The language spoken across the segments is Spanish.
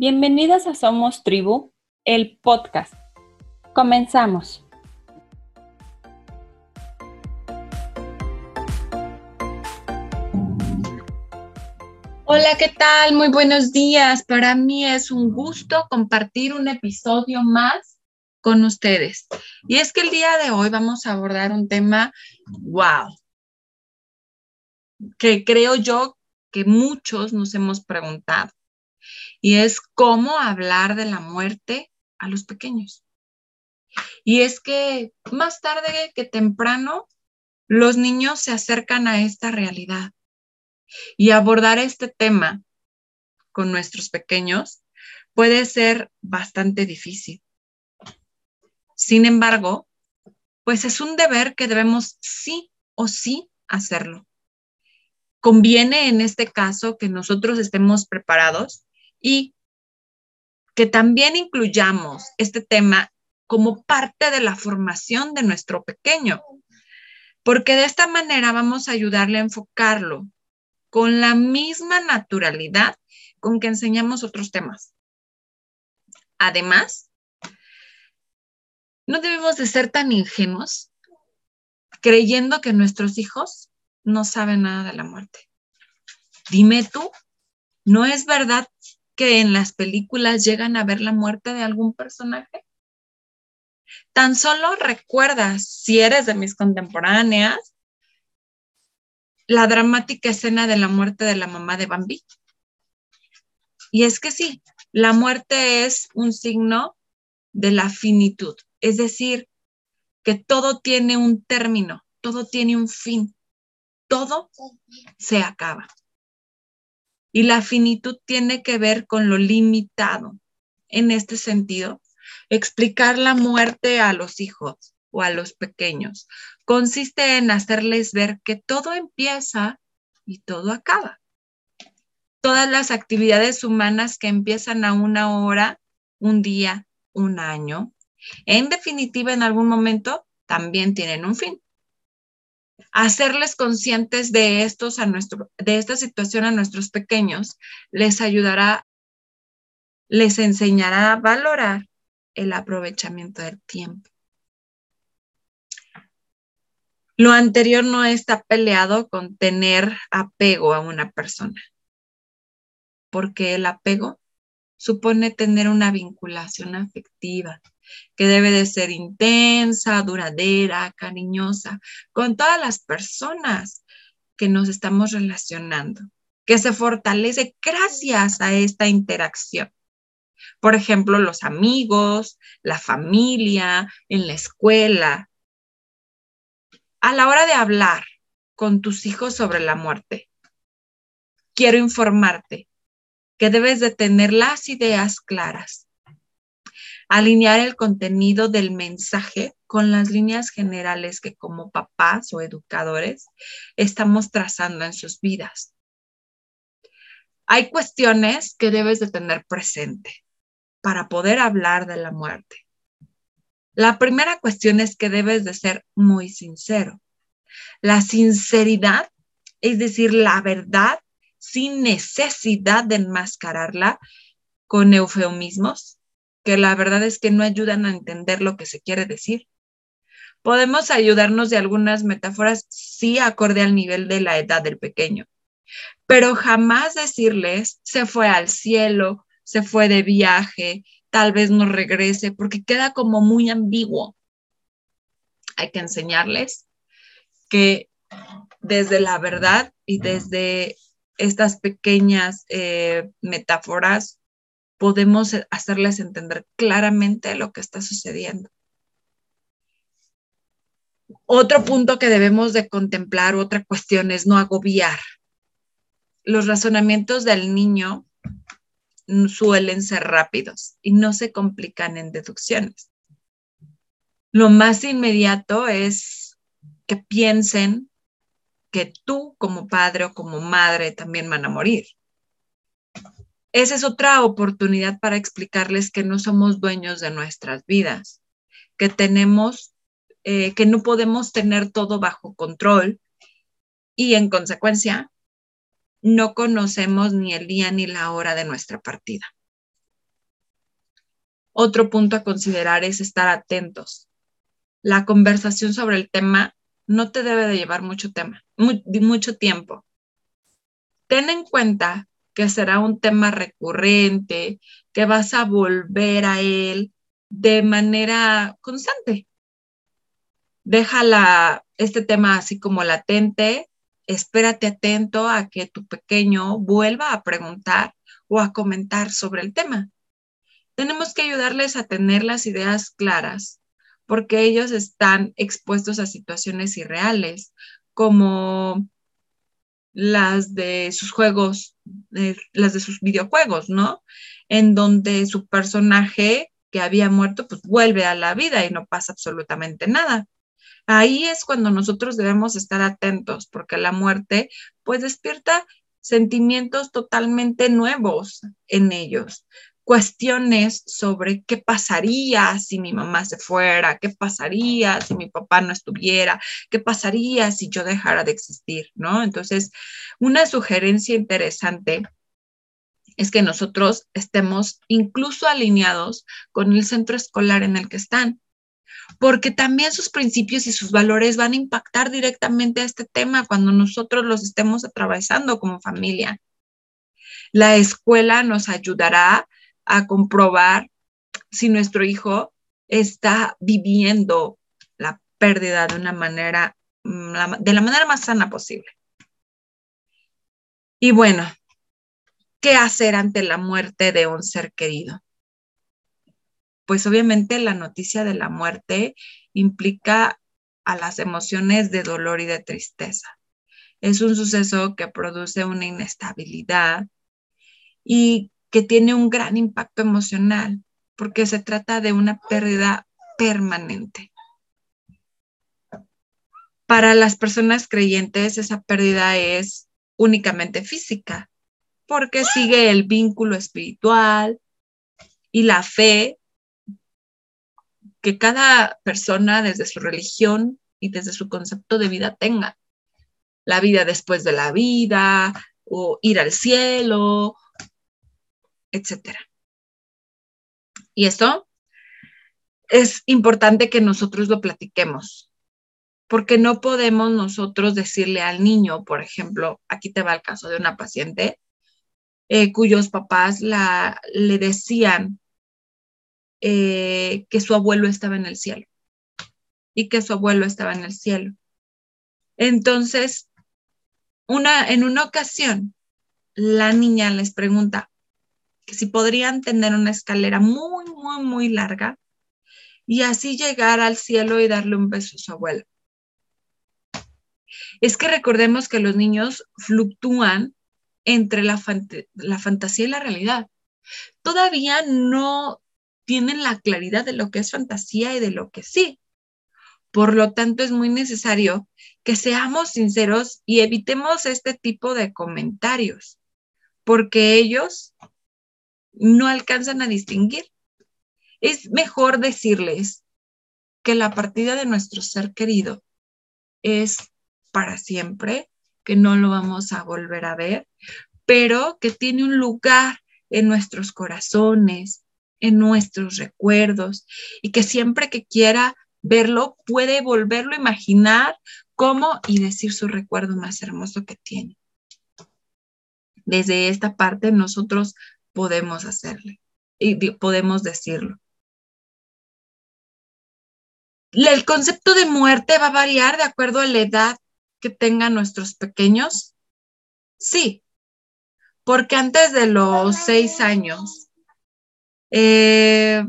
Bienvenidas a Somos Tribu, el podcast. Comenzamos. Hola, ¿qué tal? Muy buenos días. Para mí es un gusto compartir un episodio más con ustedes. Y es que el día de hoy vamos a abordar un tema, wow, que creo yo que muchos nos hemos preguntado. Y es cómo hablar de la muerte a los pequeños. Y es que más tarde que temprano, los niños se acercan a esta realidad. Y abordar este tema con nuestros pequeños puede ser bastante difícil. Sin embargo, pues es un deber que debemos sí o sí hacerlo. Conviene en este caso que nosotros estemos preparados y que también incluyamos este tema como parte de la formación de nuestro pequeño, porque de esta manera vamos a ayudarle a enfocarlo con la misma naturalidad con que enseñamos otros temas. Además, no debemos de ser tan ingenuos creyendo que nuestros hijos no saben nada de la muerte. Dime tú, ¿no es verdad que en las películas llegan a ver la muerte de algún personaje? Tan solo recuerdas, si eres de mis contemporáneas, la dramática escena de la muerte de la mamá de Bambi. Y es que sí, la muerte es un signo de la finitud. Es decir, que todo tiene un término, todo tiene un fin, todo se acaba. Y la finitud tiene que ver con lo limitado. En este sentido, explicar la muerte a los hijos o a los pequeños consiste en hacerles ver que todo empieza y todo acaba. Todas las actividades humanas que empiezan a una hora, un día, un año, en definitiva, en algún momento también tienen un fin. Hacerles conscientes de estos de esta situación a nuestros pequeños les ayudará, les enseñará a valorar el aprovechamiento del tiempo. Lo anterior no está peleado con tener apego a una persona, porque el apego supone tener una vinculación afectiva, que debe de ser intensa, duradera, cariñosa, con todas las personas que nos estamos relacionando, que se fortalece gracias a esta interacción. Por ejemplo, los amigos, la familia, en la escuela. A la hora de hablar con tus hijos sobre la muerte, quiero informarte que debes de tener las ideas claras alinear el contenido del mensaje con las líneas generales que como papás o educadores estamos trazando en sus vidas. Hay cuestiones que debes de tener presente para poder hablar de la muerte. La primera cuestión es que debes de ser muy sincero. La sinceridad, es decir, la verdad sin necesidad de enmascararla con eufemismos, que la verdad es que no ayudan a entender lo que se quiere decir. Podemos ayudarnos de algunas metáforas, sí, acorde al nivel de la edad del pequeño, pero jamás decirles se fue al cielo, se fue de viaje, tal vez no regrese, porque queda como muy ambiguo. Hay que enseñarles que desde la verdad y desde estas pequeñas eh, metáforas podemos hacerles entender claramente lo que está sucediendo. Otro punto que debemos de contemplar, otra cuestión es no agobiar. Los razonamientos del niño suelen ser rápidos y no se complican en deducciones. Lo más inmediato es que piensen que tú como padre o como madre también van a morir esa es otra oportunidad para explicarles que no somos dueños de nuestras vidas, que tenemos, eh, que no podemos tener todo bajo control y en consecuencia no conocemos ni el día ni la hora de nuestra partida. Otro punto a considerar es estar atentos. La conversación sobre el tema no te debe de llevar mucho, tema, mucho tiempo. Ten en cuenta que será un tema recurrente, que vas a volver a él de manera constante. Déjala este tema así como latente, espérate atento a que tu pequeño vuelva a preguntar o a comentar sobre el tema. Tenemos que ayudarles a tener las ideas claras porque ellos están expuestos a situaciones irreales como las de sus juegos, las de sus videojuegos, ¿no? En donde su personaje que había muerto, pues vuelve a la vida y no pasa absolutamente nada. Ahí es cuando nosotros debemos estar atentos, porque la muerte, pues despierta sentimientos totalmente nuevos en ellos cuestiones sobre qué pasaría si mi mamá se fuera, qué pasaría si mi papá no estuviera, qué pasaría si yo dejara de existir, ¿no? Entonces, una sugerencia interesante es que nosotros estemos incluso alineados con el centro escolar en el que están, porque también sus principios y sus valores van a impactar directamente a este tema cuando nosotros los estemos atravesando como familia. La escuela nos ayudará a comprobar si nuestro hijo está viviendo la pérdida de una manera, mm, de la manera más sana posible. Y bueno, ¿qué hacer ante la muerte de un ser querido? Pues obviamente la noticia de la muerte implica a las emociones de dolor y de tristeza. Es un suceso que produce una inestabilidad y que tiene un gran impacto emocional, porque se trata de una pérdida permanente. Para las personas creyentes, esa pérdida es únicamente física, porque sigue el vínculo espiritual y la fe que cada persona desde su religión y desde su concepto de vida tenga. La vida después de la vida, o ir al cielo, etcétera. Y esto es importante que nosotros lo platiquemos, porque no podemos nosotros decirle al niño, por ejemplo, aquí te va el caso de una paciente eh, cuyos papás le decían eh, que su abuelo estaba en el cielo y que su abuelo estaba en el cielo. Entonces, una, en una ocasión, la niña les pregunta, si podrían tener una escalera muy, muy, muy larga y así llegar al cielo y darle un beso a su abuelo. Es que recordemos que los niños fluctúan entre la, la fantasía y la realidad. Todavía no tienen la claridad de lo que es fantasía y de lo que sí. Por lo tanto, es muy necesario que seamos sinceros y evitemos este tipo de comentarios, porque ellos no alcanzan a distinguir. Es mejor decirles que la partida de nuestro ser querido es para siempre, que no lo vamos a volver a ver, pero que tiene un lugar en nuestros corazones, en nuestros recuerdos, y que siempre que quiera verlo puede volverlo a imaginar como y decir su recuerdo más hermoso que tiene. Desde esta parte nosotros podemos hacerle y podemos decirlo. El concepto de muerte va a variar de acuerdo a la edad que tengan nuestros pequeños. Sí, porque antes de los seis años, eh,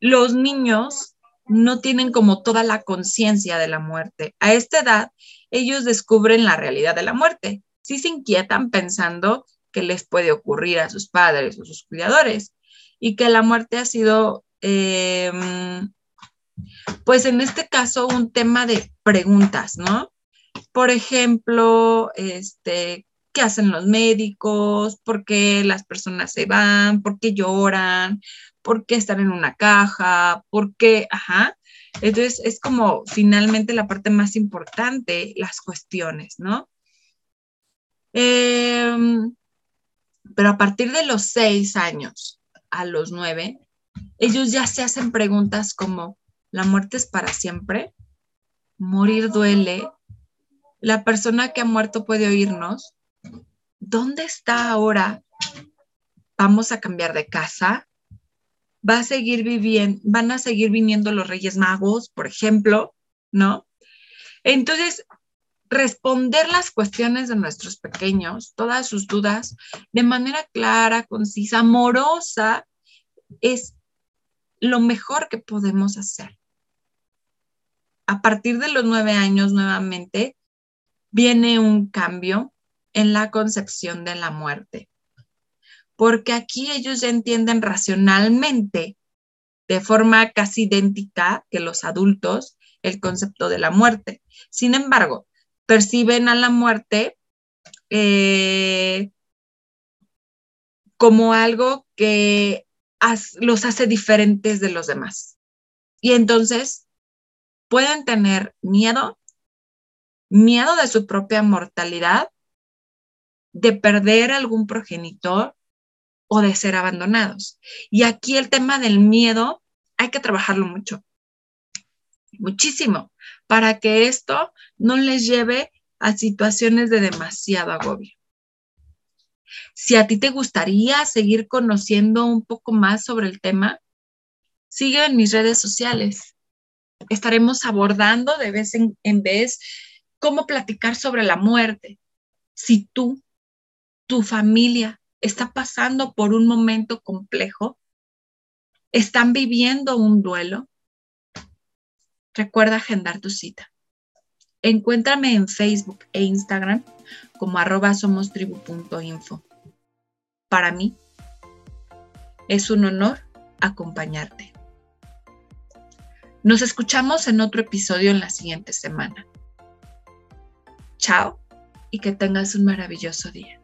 los niños no tienen como toda la conciencia de la muerte. A esta edad, ellos descubren la realidad de la muerte. Sí se inquietan pensando que les puede ocurrir a sus padres o sus cuidadores y que la muerte ha sido, em, pues en este caso, un tema de preguntas, ¿no? Por ejemplo, este, ¿qué hacen los médicos? ¿Por qué las personas se van? ¿Por qué lloran? ¿Por qué están en una caja? ¿Por qué? Ajá. Entonces es como finalmente la parte más importante, las cuestiones, ¿no? Eh, pero a partir de los seis años a los nueve, ellos ya se hacen preguntas como, ¿la muerte es para siempre? ¿Morir duele? ¿La persona que ha muerto puede oírnos? ¿Dónde está ahora? ¿Vamos a cambiar de casa? ¿Va a seguir viviendo? ¿Van a seguir viniendo los Reyes Magos, por ejemplo? ¿No? Entonces, responder las cuestiones de nuestros pequeños, todas sus dudas, de manera clara, concisa, amorosa, es lo mejor que podemos hacer. A partir de los nueve años, nuevamente, viene un cambio en la concepción de la muerte, porque aquí ellos ya entienden racionalmente, de forma casi idéntica que los adultos, el concepto de la muerte. Sin embargo, perciben a la muerte eh, como algo que los hace diferentes de los demás. Y entonces pueden tener miedo, miedo de su propia mortalidad, de perder algún progenitor o de ser abandonados. Y aquí el tema del miedo hay que trabajarlo mucho, muchísimo, para que esto no les lleve a situaciones de demasiado agobio. Si a ti te gustaría seguir conociendo un poco más sobre el tema, sigue en mis redes sociales. Estaremos abordando de vez en, vez cómo platicar sobre la muerte. Si tú, tu familia, está pasando por un momento complejo, están viviendo un duelo, recuerda agendar tu cita. Encuéntrame en Facebook e Instagram como arroba somostribu.info. Para mí es un honor acompañarte. Nos escuchamos en otro episodio en la siguiente semana. Chao y que tengas un maravilloso día.